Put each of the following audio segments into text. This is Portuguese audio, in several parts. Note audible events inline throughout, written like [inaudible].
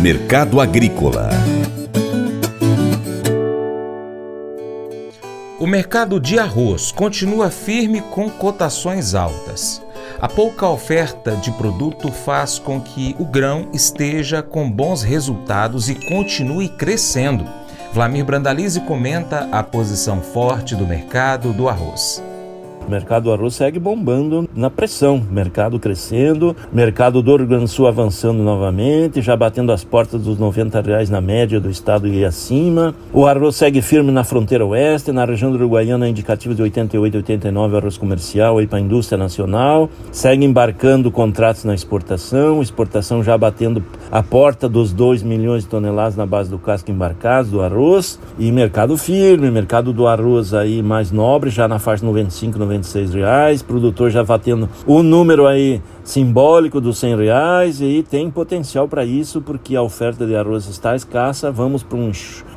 Mercado Agrícola O mercado de arroz continua firme com cotações altas. A pouca oferta de produto faz com que o grão esteja com bons resultados e continue crescendo. Vlamir Brandalize comenta a posição forte do mercado do arroz. O mercado do arroz segue bombando na pressão, mercado crescendo, mercado do Rio Sul avançando novamente, já batendo as portas dos 90 reais na média do estado e acima. O arroz segue firme na fronteira oeste, na região Uruguaiana, indicativo de 88 e 89 arroz comercial aí para a indústria nacional. Segue embarcando contratos na exportação, exportação já batendo a porta dos 2 milhões de toneladas na base do casco embarcado do arroz. E mercado firme, mercado do arroz aí mais nobre, já na faixa 95, 96 126 reais, produtor já batendo o número aí simbólico dos 100 reais e tem potencial para isso porque a oferta de arroz está escassa, vamos para um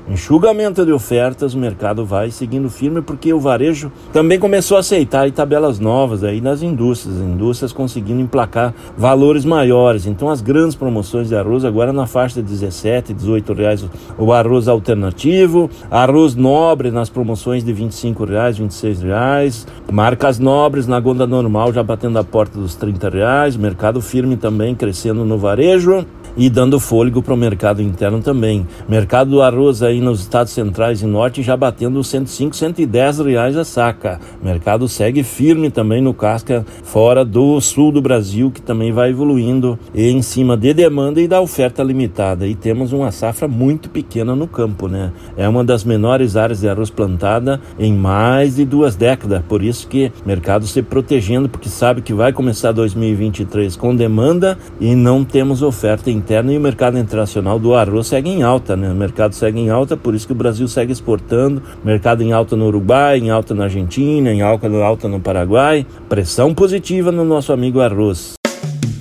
enxugamento de ofertas, o mercado vai seguindo firme porque o varejo também começou a aceitar tabelas novas aí nas indústrias, as indústrias conseguindo emplacar valores maiores. Então as grandes promoções de arroz agora na faixa de 17, 18 reais o arroz alternativo, arroz nobre nas promoções de 25 reais, 26 reais, marcas nobres na gonda normal já batendo a porta dos 30 reais, mercado firme também crescendo no varejo e dando fôlego para o mercado interno também. Mercado do arroz aí nos estados centrais e norte já batendo 105, 110 reais a saca. Mercado segue firme também no casca fora do sul do Brasil, que também vai evoluindo em cima de demanda e da oferta limitada. E temos uma safra muito pequena no campo, né? É uma das menores áreas de arroz plantada em mais de duas décadas. Por isso que o mercado se protegendo, porque sabe que vai começar 2023 com demanda e não temos oferta em interno e o mercado internacional do arroz segue em alta, né? O mercado segue em alta, por isso que o Brasil segue exportando. Mercado em alta no Uruguai, em alta na Argentina, em alta, alta no Paraguai. Pressão positiva no nosso amigo arroz.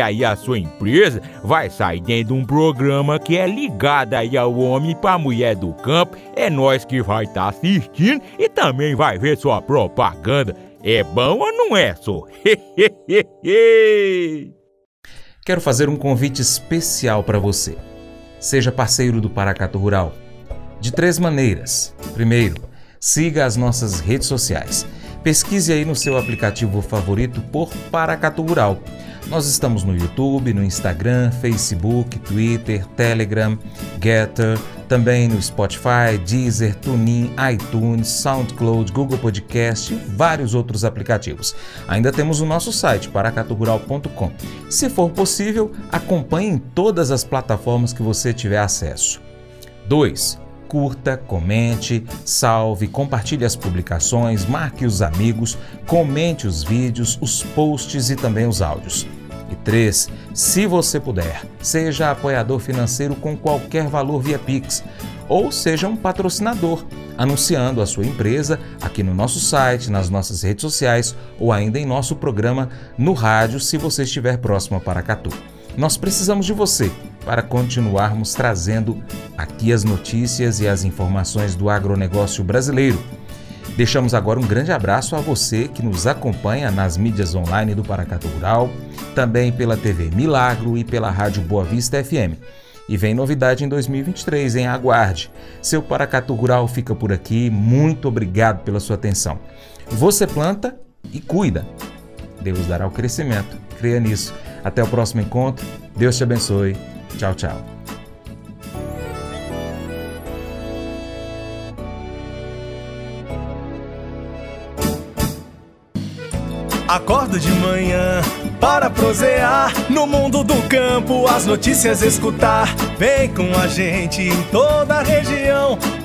aí a sua empresa vai sair dentro de um programa que é ligado aí ao homem para mulher do campo. É nós que vai estar tá assistindo e também vai ver sua propaganda. É bom ou não é, só? [laughs] Quero fazer um convite especial para você. Seja parceiro do Paracato Rural. De três maneiras. Primeiro, siga as nossas redes sociais. Pesquise aí no seu aplicativo favorito por Paracato Rural. Nós estamos no YouTube, no Instagram, Facebook, Twitter, Telegram, Getter, também no Spotify, Deezer, TuneIn, iTunes, SoundCloud, Google Podcast e vários outros aplicativos. Ainda temos o nosso site, paracatugural.com. Se for possível, acompanhe em todas as plataformas que você tiver acesso. 2 curta, comente, salve, compartilhe as publicações, marque os amigos, comente os vídeos, os posts e também os áudios. E 3. Se você puder, seja apoiador financeiro com qualquer valor via Pix ou seja um patrocinador, anunciando a sua empresa aqui no nosso site, nas nossas redes sociais ou ainda em nosso programa no rádio, se você estiver próximo a Paracatu. Nós precisamos de você para continuarmos trazendo aqui as notícias e as informações do agronegócio brasileiro. Deixamos agora um grande abraço a você que nos acompanha nas mídias online do Paracatu Rural, também pela TV Milagro e pela Rádio Boa Vista FM. E vem novidade em 2023, em aguarde. Seu Paracatu Rural fica por aqui. Muito obrigado pela sua atenção. Você planta e cuida. Deus dará o crescimento. Creia nisso. Até o próximo encontro. Deus te abençoe. Tchau, tchau. Acordo de manhã para prosear no mundo do campo, as notícias escutar. Vem com a gente em toda a região